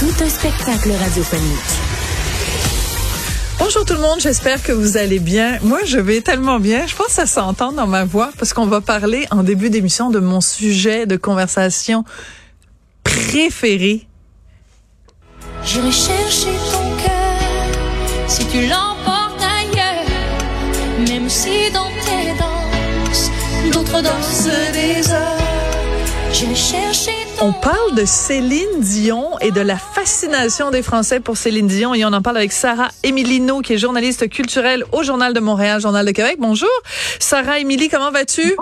Tout un spectacle radiophonique. Bonjour tout le monde, j'espère que vous allez bien. Moi, je vais tellement bien. Je pense que ça s'entend dans ma voix parce qu'on va parler en début d'émission de mon sujet de conversation préféré. J'irai chercher ton cœur si tu l'emportes ailleurs, même si dans tes danses, d'autres dansent des heures. J'irai chercher On parle de Céline Dion et de la fascination des Français pour Céline Dion et on en parle avec Sarah Emilino qui est journaliste culturelle au Journal de Montréal, Journal de Québec. Bonjour. Sarah Émilie, comment vas-tu?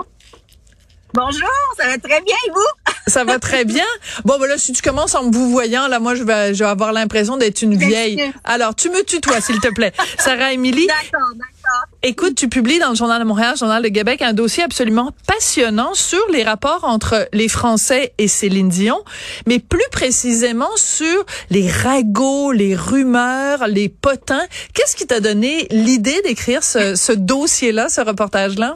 Bonjour, ça va très bien et vous? Ça va très bien. Bon, ben là, si tu commences en me vous voyant, là, moi, je vais, je vais avoir l'impression d'être une vieille. Alors, tu me tutoies, s'il te plaît. Sarah Émilie, D'accord, d'accord. Écoute, tu publies dans le Journal de Montréal, Journal de Québec, un dossier absolument passionnant sur les rapports entre les Français et Céline Dion, mais plus précisément sur les ragots, les rumeurs, les potins. Qu'est-ce qui t'a donné l'idée d'écrire ce, ce dossier-là, ce reportage-là?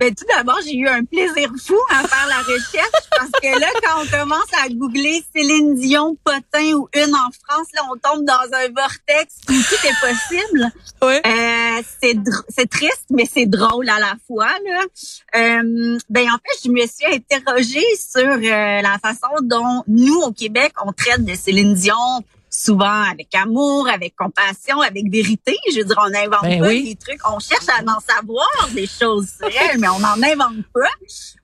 Ben, tout d'abord, j'ai eu un plaisir fou à faire la recherche parce que là, quand on commence à googler Céline Dion, Potin ou une en France, là, on tombe dans un vortex où tout est possible. Ouais. Euh, c'est c'est triste, mais c'est drôle à la fois. Là. Euh, ben en fait, je me suis interrogée sur euh, la façon dont nous au Québec on traite de Céline Dion souvent avec amour, avec compassion, avec vérité. Je veux dire, on n'invente Ben pas oui. des trucs. On cherche à en savoir des choses elle, mais on n'en invente pas.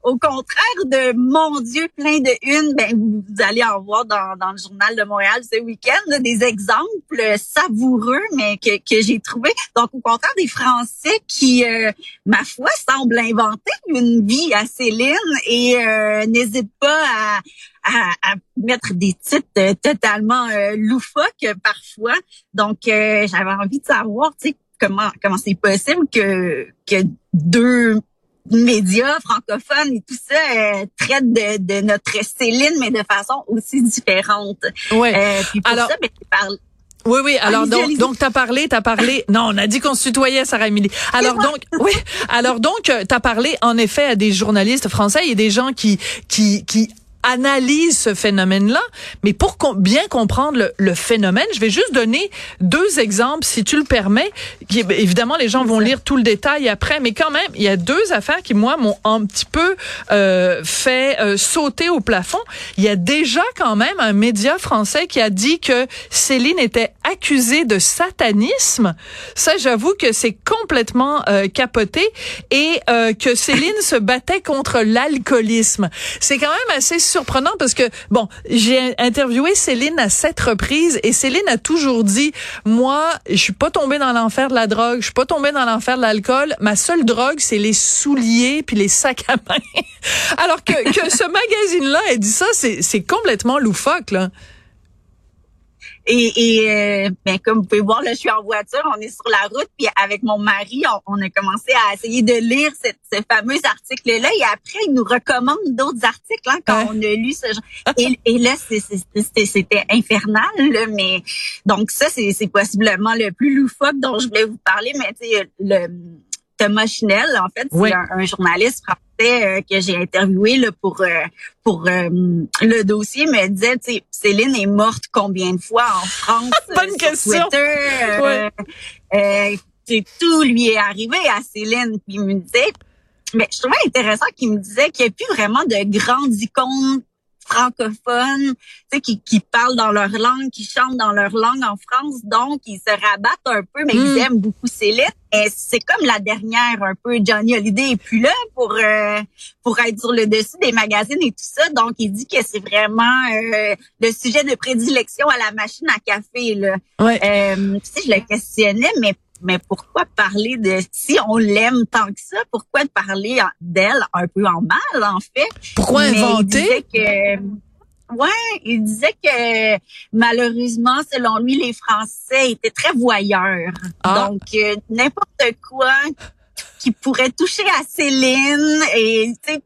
Au contraire de mon Dieu, plein de une, ben vous, allez en voir dans, dans le journal de Montréal ce week-end des exemples savoureux, mais que, que j'ai trouvé. Donc au contraire des Français qui, euh, ma foi, semblent inventer une vie à Céline et euh, n'hésitent pas à, à, à mettre des titres euh, totalement euh, loufoques euh, parfois. Donc euh, j'avais envie de savoir, tu sais, comment comment c'est possible que que deux médias francophones et tout ça euh, traitent de, de notre Céline, mais de façon aussi différente. Ouais. Euh, puis pour Alors- ça, ben, parle- Oui, oui. Alors Allez-y, donc, allez-y. donc t'as parlé, t'as parlé. Non, on a dit qu'on se tutoyait, Sarah Émilie. Alors donc, oui. Alors donc, t'as parlé en effet à des journalistes français et des gens qui qui qui analysent ce phénomène-là. Mais pour com- bien comprendre le, le phénomène, je vais juste donner deux exemples, si tu le permets. Qui, évidemment, les gens vont lire tout le détail après, mais quand même, il y a deux affaires qui moi m'ont un petit peu euh, fait euh, sauter au plafond. Il y a déjà quand même un média français qui a dit que Céline était accusée de satanisme. Ça, j'avoue que c'est complètement euh, capoté et euh, que Céline se battait contre l'alcoolisme. C'est quand même assez surprenant parce que bon, j'ai interviewé Céline à sept reprises et Céline a toujours dit moi, je suis pas tombée dans l'enfer de la drogue, je suis pas tombée dans l'enfer de l'alcool, ma seule drogue c'est les souliers puis les sacs à main. Alors que que ce magazine là ait dit ça, c'est c'est complètement loufoque là. Et, et euh, ben, comme vous pouvez voir, là, je suis en voiture, on est sur la route, puis avec mon mari, on, on a commencé à essayer de lire cette, ce fameux article-là, et après, il nous recommande d'autres articles hein, quand Ouais. on a lu ce genre. Et, et là, c'était infernal, là, mais donc ça, c'est c'est possiblement le plus loufoque dont je voulais vous parler, mais tu sais, le Thomas Chinel, en fait, c'est Oui. un, un journaliste français euh, que j'ai interviewé là, pour euh, pour euh, le dossier, me disait, tu sais, Céline est morte combien de fois en France Bonne question. Twitter, tout lui est arrivé à Céline, puis il me disait, mais je trouvais intéressant qu'il me disait qu'il n'y a plus vraiment de grandes icônes francophones, tu sais, qui, qui parlent dans leur langue, qui chantent dans leur langue en France, donc ils se rabattent un peu, mais Mm. ils aiment beaucoup Céline. C'est comme la dernière, un peu Johnny Hallyday est plus là pour euh, pour être sur le dessus des magazines et tout ça. Donc il dit que c'est vraiment euh, le sujet de prédilection à la machine à café là. Ouais. Euh, tu sais, je le questionnais, mais mais pourquoi parler de si on l'aime tant que ça, pourquoi parler d'elle un peu en mal en fait? Pourquoi Mais inventer? que Ouais, il disait que malheureusement, selon lui, les Français étaient très voyeurs. Ah. Donc, euh, n'importe quoi qui pourrait toucher à Céline et tu sais,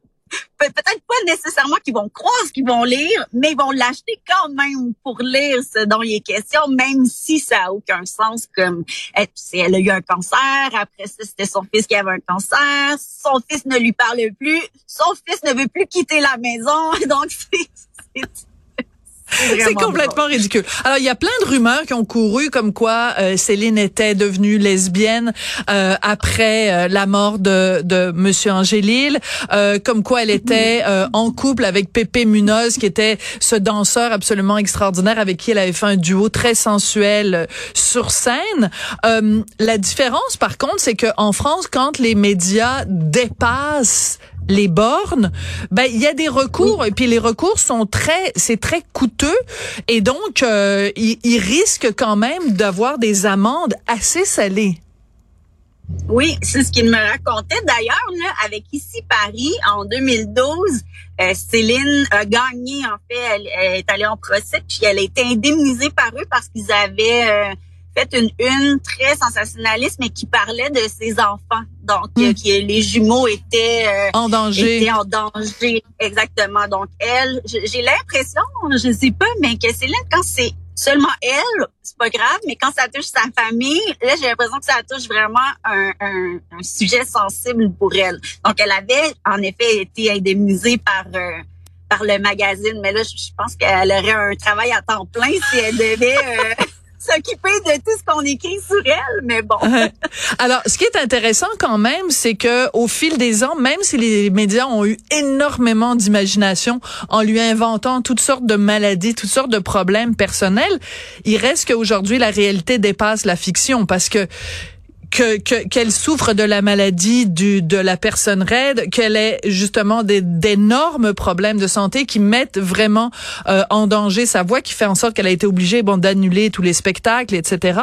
peut- peut-être pas nécessairement qu'ils vont croire ce qu'ils vont lire, mais ils vont l'acheter quand même pour lire ce dont il est question, même si ça a aucun sens. Comme elle, si elle a eu un cancer, après ça c'était son fils qui avait un cancer, son fils ne lui parle plus, son fils ne veut plus quitter la maison, donc c'est c'est- complètement ridicule. Alors, il y a plein de rumeurs qui ont couru comme quoi euh, Céline était devenue lesbienne euh, après euh, la mort de, de Monsieur Angélil, euh, comme quoi elle était euh, en couple avec Pépé Munoz, qui était ce danseur absolument extraordinaire avec qui elle avait fait un duo très sensuel euh, sur scène. Euh, la différence, par contre, c'est que en France, quand les médias dépassent les bornes, ben il y a des recours et puis les recours sont très c'est très coûteux et donc euh, ils, risquent quand même d'avoir des amendes assez salées. Oui, c'est ce qu'il me racontait d'ailleurs avec ici Paris en 2012. euh, Céline a gagné en fait, elle, elle est allée en procès puis elle a été indemnisée par eux parce qu'ils avaient euh, fait une une très sensationnaliste mais qui parlait de ses enfants. Donc Hmm. euh, qui les jumeaux étaient euh, En danger. était en danger exactement. Donc elle, j'ai l'impression, je sais pas, mais que Céline quand c'est seulement elle, c'est pas grave, mais quand ça touche sa famille, là j'ai l'impression que ça touche vraiment un, un, un sujet sensible pour elle. Donc elle avait en effet été indemnisée par euh, par le magazine, mais là je, je pense qu'elle aurait un travail à temps plein si elle devait euh, s'occuper de tout ce qu'on écrit sur elle, mais bon. Alors, ce qui est intéressant quand même, c'est que au fil des ans, même si les médias ont eu énormément d'imagination en lui inventant toutes sortes de maladies, toutes sortes de problèmes personnels, il reste qu'aujourd'hui la réalité dépasse la fiction parce que que que- qu'elle souffre de la maladie du de la personne raide, qu'elle ait justement d'énormes problèmes de santé qui mettent vraiment euh, en danger sa voix, qui fait en sorte qu'elle a été obligée bon d'annuler tous les spectacles, etc.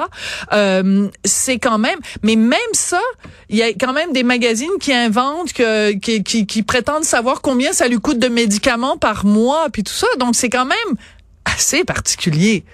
Euh, c'est quand même, mais même ça, il y a quand même des magazines qui inventent que qui, qui qui prétendent savoir combien ça lui coûte de médicaments par mois, puis tout ça. Donc c'est quand même assez particulier.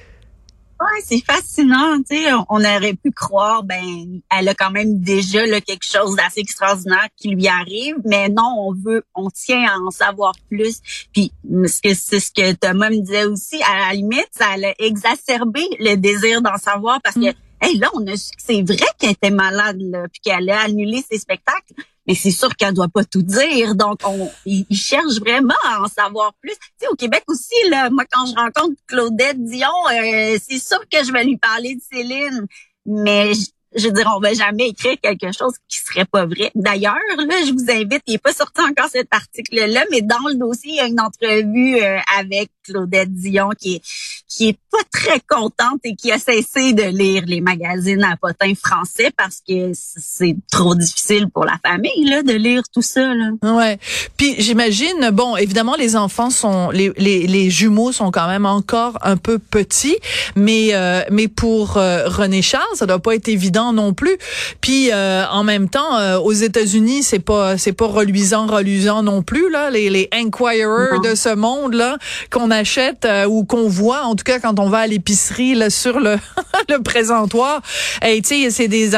Ouais, c'est fascinant, tu sais, on- aurait pu croire ben elle a quand même déjà là, quelque chose d'assez extraordinaire qui lui arrive, mais non, on veut on tient à en savoir plus. Puis ce que c'est ce que Thomas me disait aussi à la limite, ça a exacerbé le désir d'en savoir parce que hey, là on a su que c'est vrai qu'elle était malade là, puis qu'elle a annulé ses spectacles. Mais c'est sûr qu'elle doit pas tout dire. Donc, on, ils ils cherchent vraiment à en savoir plus. Tu sais, au Québec aussi, là, moi, quand je rencontre Claudette Dion, euh, c'est sûr que je vais lui parler de Céline. Mais je, veux dire, on va jamais écrire quelque chose qui serait pas vrai. D'ailleurs, là, je vous invite, il est pas sorti encore cet article-là, mais dans le dossier, il y a une entrevue euh, avec Claudette Dion qui est qui est pas très contente et qui a cessé de lire les magazines à potins français parce que c'est trop difficile pour la famille là de lire tout ça là. Ouais. Puis j'imagine, bon, évidemment, les enfants sont, les, les, les jumeaux sont quand même encore un peu petits, mais euh, mais pour euh, René Charles, ça doit pas être évident non plus. Puis euh, en même temps, euh, aux États-Unis, c'est pas c'est pas reluisant, reluisant non plus là. Les les Inquirer Non. de ce monde là qu'on achète euh, ou qu'on voit, en tout cas quand on va à l'épicerie là sur le le présentoir. Hey, tu sais, c'est des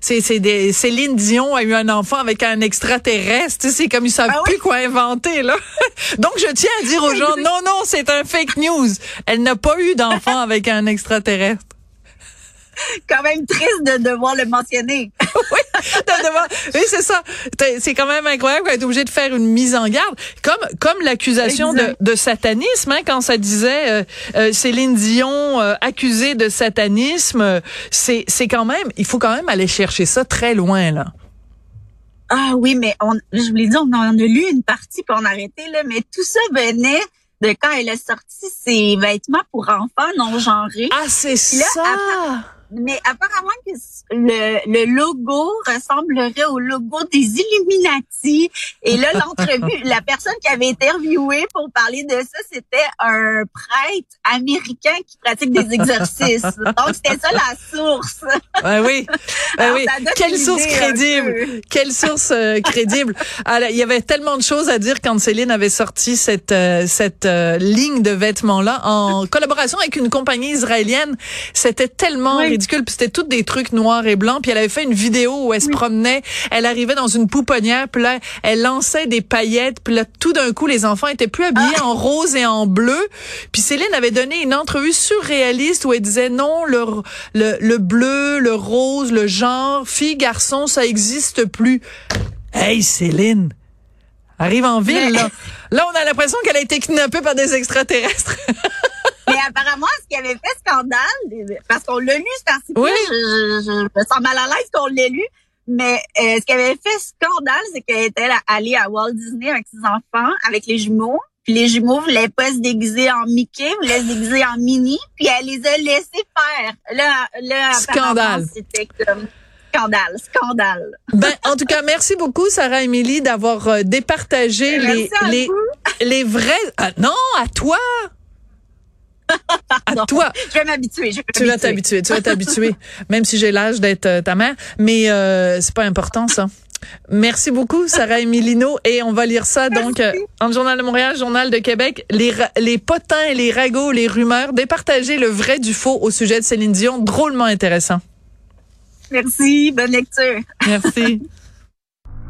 c'est c'est des Céline Dion a eu un enfant avec un extraterrestre, tu sais, c'est comme ils savent Ah oui? plus quoi inventer là. Donc je tiens à dire aux gens non non, c'est un fake news. Elle n'a pas eu d'enfant avec un extraterrestre. Quand même triste de devoir le mentionner. T'as devoir- Oui, c'est ça. C'est quand même incroyable qu'on est obligé de faire une mise en garde. Comme comme l'accusation de, de satanisme, hein, quand ça disait euh, euh, Céline Dion euh, accusée de satanisme, c'est c'est quand même, il faut quand même aller chercher ça très loin là. Ah oui, mais on, je vous l'ai dit, on en a lu une partie puis on a arrêté là, mais tout ça venait de quand elle a sorti ses vêtements pour enfants non genrés. Ah, c'est Là, ça. Mais apparemment que le, le logo ressemblerait au logo des Illuminati. Et là, l'entrevue, la personne qui avait interviewé pour parler de ça, c'était un prêtre américain qui pratique des exercices. Donc, c'était ça la source. Ouais, oui. Ben oui. Quelle source crédible. Quelle source euh, crédible. Alors, il y avait tellement de choses à dire quand Céline avait sorti cette, euh, cette euh, ligne de vêtements-là en collaboration avec une compagnie israélienne. C'était tellement ridicule. Puis c'était toutes des trucs noirs et blancs. Puis elle avait fait une vidéo où elle se promenait. Elle arrivait dans une pouponnière. Puis là, elle lançait des paillettes. Puis là, tout d'un coup, les enfants étaient plus habillés ah. en rose et en bleu. Puis Céline avait donné une entrevue surréaliste où elle disait non, le, le, le bleu, le rose, le genre, fille, garçon, ça existe plus. Hey, Céline! Arrive en ville, là. Là, on a l'impression qu'elle a été kidnappée par des extraterrestres. Mais apparemment, ce qui avait fait scandale, parce qu'on l'a lu cet article, oui. je, je, me sens mal à l'aise qu'on l'ait lu, mais euh, ce qui avait fait scandale, c'est qu'elle était allée à Walt Disney avec ses enfants, avec les jumeaux. Puis les jumeaux voulaient pas se déguiser en Mickey, voulaient se déguiser en Minnie, puis elle les a laissés faire. Là, là scandale. C'était comme scandale, scandale. Ben, en tout cas, merci beaucoup, Sarah Émilie, d'avoir euh, départagé les, les, les vrais. Ah, non, à toi! à toi. Je vais m'habituer. Tu vas t'habituer. Tu vas t'habituer. Même si j'ai l'âge d'être euh, ta mère. Mais euh, c'est pas important, ça. Merci beaucoup, Sarah Emilino. Et on va lire ça, donc, euh, en Journal de Montréal, Journal de Québec. Les, les potins et les ragots, les rumeurs, départager le vrai du faux au sujet de Céline Dion. Drôlement intéressant. Merci. Bonne lecture. Merci.